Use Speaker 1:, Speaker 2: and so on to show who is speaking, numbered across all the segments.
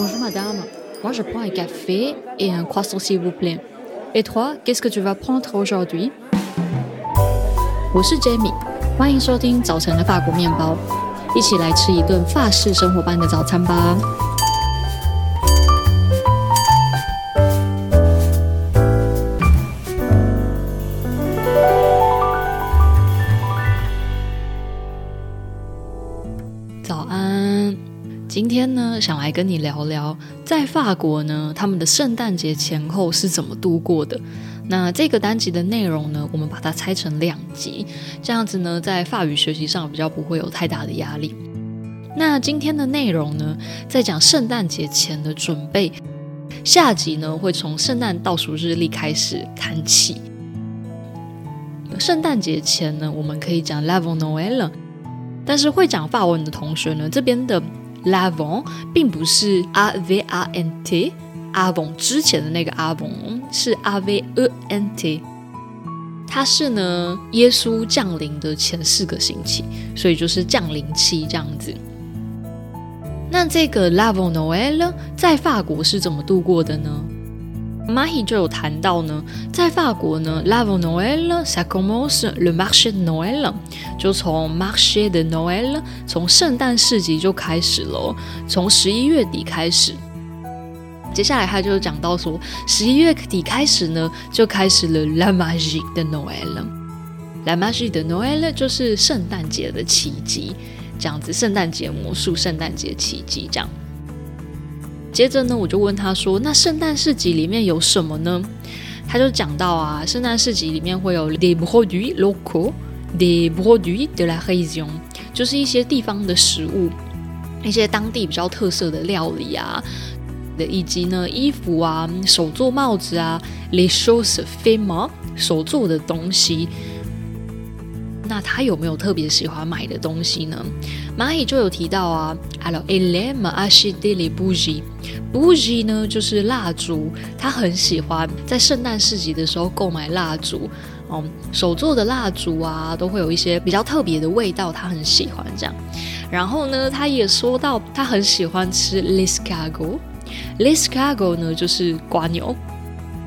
Speaker 1: Madame, moi je prends un café et un croissant s'il vous plaît. Et toi, qu'est-ce que tu vas prendre aujourd'hui? 我是 Jamie，欢迎收听早晨的法国面包，一起来吃一顿法式生活般的早餐吧。今天呢，想来跟你聊聊，在法国呢，他们的圣诞节前后是怎么度过的。那这个单集的内容呢，我们把它拆成两集，这样子呢，在法语学习上比较不会有太大的压力。那今天的内容呢，在讲圣诞节前的准备，下集呢会从圣诞倒数日历开始谈起。圣诞节前呢，我们可以讲 l'avant Noël，但是会讲法文的同学呢，这边的。L'avant 并不是 a v a n t a v o n 之前的那个 a v o n 是 A V E N T，它是呢耶稣降临的前四个星期，所以就是降临期这样子。那这个 L'avant Noël 在法国是怎么度过的呢？Mahi 就有谈到呢，在法国呢，l'avant Noël，ça commence le marché de Noël，就从 marché de Noël，从圣诞市集就开始了，从十一月底开始。接下来他就讲到说，十一月底开始呢，就开始了 la magie de Noël，la magie de Noël 就是圣诞节的奇迹，这样子，圣诞节魔术，圣诞节奇迹这样。接着呢，我就问他说：“那圣诞市集里面有什么呢？”他就讲到啊，圣诞市集里面会有 des produits locaux, des produits de la région，就是一些地方的食物，一些当地比较特色的料理啊，以及呢衣服啊、手做帽子啊，les choses faites main，手做的东西。那他有没有特别喜欢买的东西呢？蚂蚁就有提到啊，alors elle aime acheter les bougies，bougie 呢就是蜡烛，他很喜欢在圣诞市集的时候购买蜡烛，嗯，手做的蜡烛啊都会有一些比较特别的味道，他很喜欢这样。然后呢，他也说到他很喜欢吃 l i s c a g o l i s c a g o 呢就是瓜牛。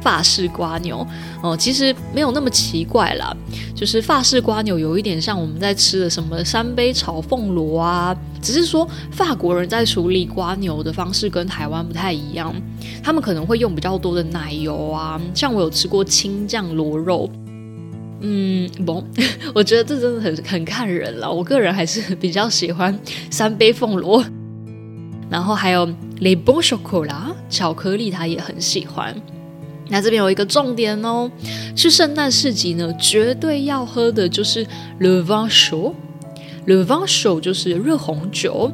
Speaker 1: 法式蜗牛，哦、其实没有那么奇怪啦，就是法式蜗牛有一点像我们在吃的什么三杯炒凤螺啊，只是说法国人在处理蜗牛的方式跟台湾不太一样，他们可能会用比较多的奶油啊，像我有吃过青酱螺肉，嗯，不，我觉得这真的很很看人了，我个人还是比较喜欢三杯凤螺，然后还有 le bon chocolat 巧克力，他也很喜欢。那这边有一个重点哦，去圣诞市集呢，绝对要喝的就是 le vin c h a u Le vin c h a u 就是热红酒，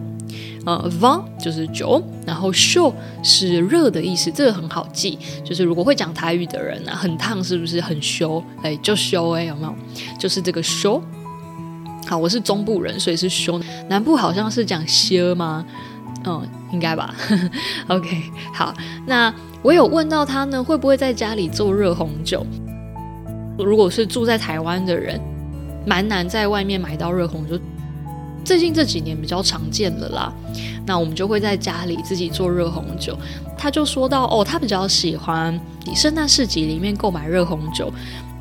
Speaker 1: 呃，vin 就是酒，然后 chaud 是热的意思，这个很好记，就是如果会讲台语的人啊，很烫是不是很羞？哎，就羞哎，有没有？就是这个 c h a u。好，我是中部人，所以是羞。南部好像是讲羞吗？嗯，应该吧。OK，好，那。我有问到他呢，会不会在家里做热红酒？如果是住在台湾的人，蛮难在外面买到热红酒。最近这几年比较常见了啦，那我们就会在家里自己做热红酒。他就说到，哦，他比较喜欢以圣诞市集里面购买热红酒。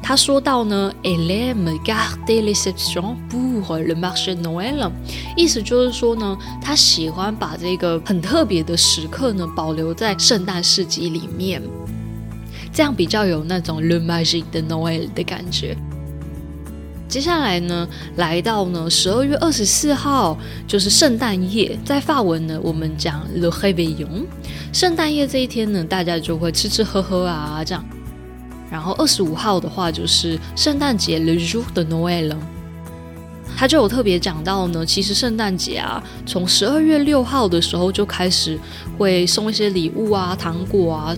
Speaker 1: 他说到呢，Elle me garde l'exception pour le marché de Noël，意思就是说呢，他喜欢把这个很特别的时刻呢保留在圣诞市集里面，这样比较有那种 le magie de Noël 的感觉。接下来呢，来到呢十二月二十四号，就是圣诞夜，在法文呢我们讲 le réveillon，圣诞夜这一天呢，大家就会吃吃喝喝啊这样。然后二十五号的话就是圣诞节，le jour de Noël，他就有特别讲到呢，其实圣诞节啊，从十二月六号的时候就开始会送一些礼物啊、糖果啊。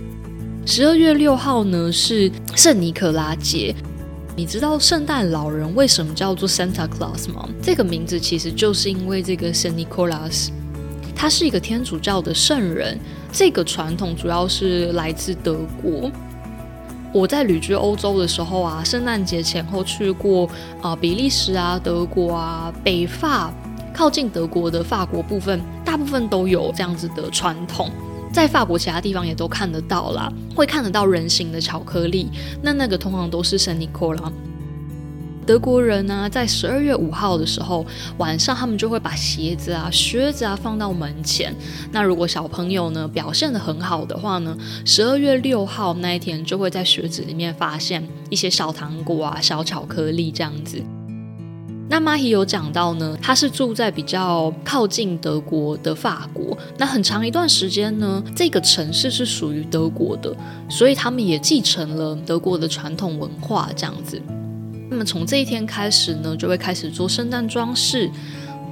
Speaker 1: 十二月六号呢是圣尼可拉节，你知道圣诞老人为什么叫做 Santa Claus 吗？这个名字其实就是因为这个圣尼可拉斯，他是一个天主教的圣人，这个传统主要是来自德国。我在旅居欧洲的时候啊，圣诞节前后去过啊、比利时啊、德国啊、北法，靠近德国的法国部分，大部分都有这样子的传统。在法国其他地方也都看得到啦，会看得到人形的巧克力。那那个通常都是圣尼科拉。德国人呢、在十二月五号的时候晚上，他们就会把鞋子啊、靴子啊放到门前。那如果小朋友呢表现得很好的话呢，十二月六号那一天就会在靴子里面发现一些小糖果啊、小巧克力这样子。那马希有讲到呢，他是住在比较靠近德国的法国。那很长一段时间呢，这个城市是属于德国的，所以他们也继承了德国的传统文化这样子。那么从这一天开始呢，就会开始做圣诞装饰。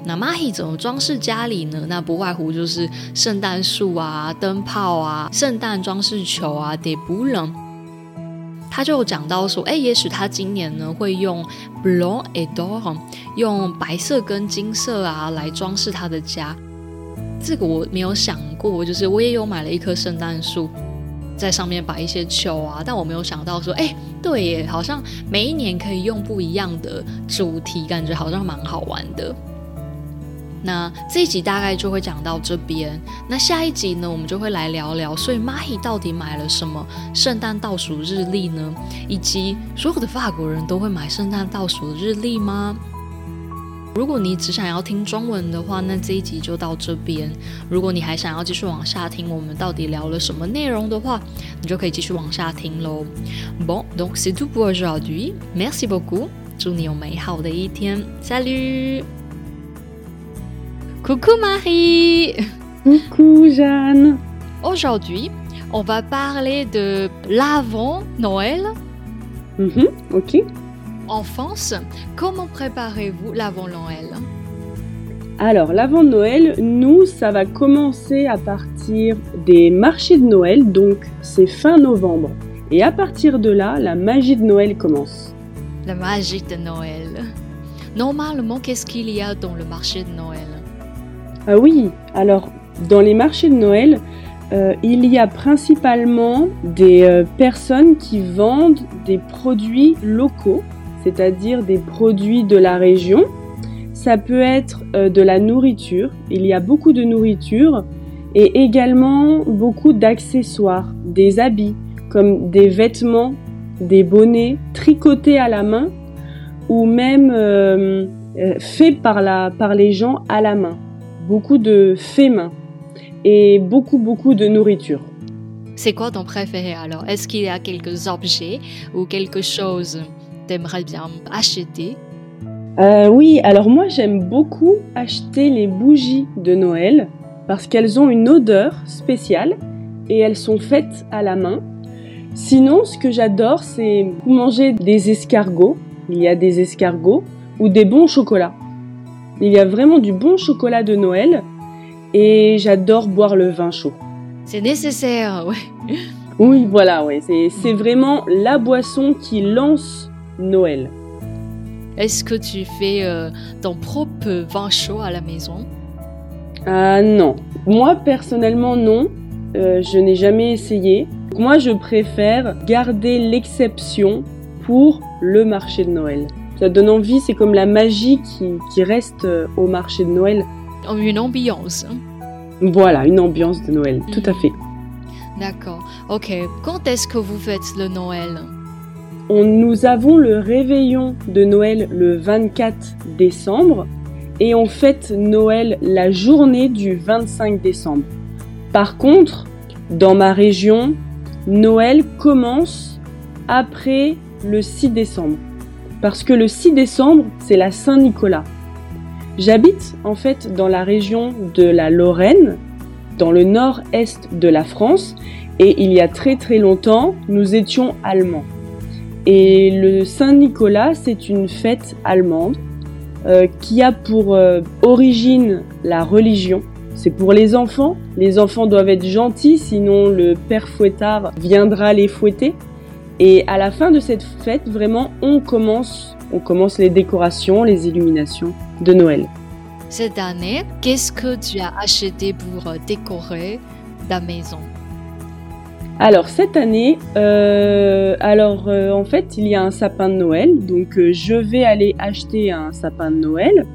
Speaker 1: 那马希怎么装饰家里呢？那不外乎就是圣诞树啊、灯泡啊、圣诞装饰球啊、des boules。他就讲到说，哎，也许他今年呢会用 blanc et d'or，用白色跟金色啊来装饰他的家。这个我没有想过，就是我也有买了一棵圣诞树。在上面摆一些球啊，但我没有想到说，哎，对耶，好像每一年可以用不一样的主题，感觉好像蛮好玩的。那这一集大概就会讲到这边，那下一集呢，我们就会来聊聊，所以 Mahi 到底买了什么圣诞倒数日历呢？以及所有的法国人都会买圣诞倒数日历吗？如果你只想要听中文的话，那这一集就到这边。如果你还想要继续往下听，我们到底聊了什么内容的话，你就可以继续往下听喽。Bon, donc c'est tout pour aujourd'hui. Merci beaucoup. 祝你有美好的一天。Salut. Coucou Marie.
Speaker 2: Coucou Jeanne.
Speaker 1: Aujourd'hui, on va parler de l'avant Noël.
Speaker 2: Mhm, ok.
Speaker 1: En France, comment préparez-vous l'avant Noël?
Speaker 2: Alors, l'avant Noël, nous, ça va commencer à partir des marchés de Noël, donc c'est fin novembre. Et à partir de là, la magie de Noël commence.
Speaker 1: La magie de Noël. Normalement, qu'est-ce qu'il y a dans le marché de Noël?
Speaker 2: Ah oui, alors dans les marchés de Noël, euh, il y a principalement des euh, personnes qui vendent des produits locaux c'est-à-dire des produits de la région. Ça peut être euh, de la nourriture, il y a beaucoup de nourriture et également beaucoup d'accessoires, des habits comme des vêtements, des bonnets tricotés à la main ou même euh, euh, faits par, par les gens à la main. Beaucoup de faits main et beaucoup beaucoup de nourriture.
Speaker 1: C'est quoi ton préféré alors? Est-ce qu'il y a quelques objets ou quelque chose? T'aimerais bien acheter
Speaker 2: euh, Oui, alors moi j'aime beaucoup acheter les bougies de Noël parce qu'elles ont une odeur spéciale et elles sont faites à la main. Sinon, ce que j'adore, c'est manger des escargots. Il y a des escargots ou des bons chocolats. Il y a vraiment du bon chocolat de Noël et j'adore boire le vin chaud.
Speaker 1: C'est nécessaire, ouais.
Speaker 2: Oui, voilà, ouais. C'est vraiment la boisson qui lance Noël.
Speaker 1: Est-ce que tu fais euh, ton propre vin chaud à la maison?
Speaker 2: Ah non. Moi personnellement non. Euh, je n'ai jamais essayé. Moi je préfère garder l'exception pour le marché de Noël. Ça donne envie, c'est comme la magie qui, qui reste au marché de Noël.
Speaker 1: Une ambiance.
Speaker 2: Voilà, une ambiance de Noël, tout à fait.
Speaker 1: D'accord. Ok. Quand est-ce que vous faites le Noël?
Speaker 2: Nous avons le réveillon de Noël le 24 décembre et on fête Noël la journée du 25 décembre. Par contre, dans ma région, Noël commence après le 6 décembre. Parce que le 6 décembre, c'est la Saint-Nicolas. J'habite en fait dans la région de la Lorraine, dans le nord-est de la France, et il y a très très longtemps, nous étions allemands. Et le Saint-Nicolas, c'est une fête allemande euh, qui a pour euh, origine la religion. C'est pour les enfants. Les enfants doivent être gentils, sinon le père fouettard viendra les fouetter. Et à la fin de cette fête, vraiment, on commence, on commence les décorations, les illuminations de Noël.
Speaker 1: Cette année, qu'est-ce que tu as acheté pour décorer ta maison?
Speaker 2: Alors cette année, euh, alors euh, en fait il y a un sapin de Noël, donc euh, je vais aller acheter un sapin de Noël.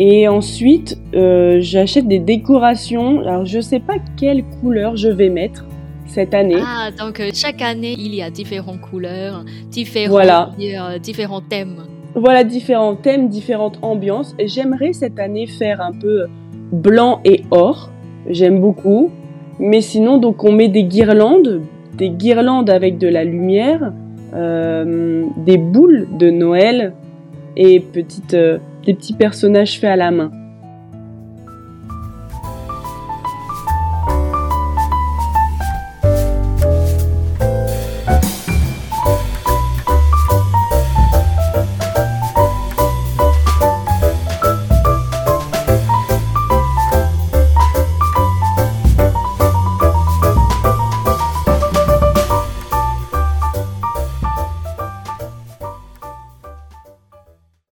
Speaker 2: Et ensuite, j'achète des décorations. Alors, je sais pas quelle couleur je vais mettre cette année.
Speaker 1: Ah, donc chaque année, il y a différentes couleurs, différents,
Speaker 2: Voilà.
Speaker 1: différents thèmes.
Speaker 2: Voilà, différents thèmes, différentes ambiances. J'aimerais cette année faire un peu blanc et or. J'aime beaucoup. Mais sinon, donc, on met des guirlandes, des guirlandes avec de la lumière, euh, des boules de Noël et petites, euh, des petits personnages faits à la main.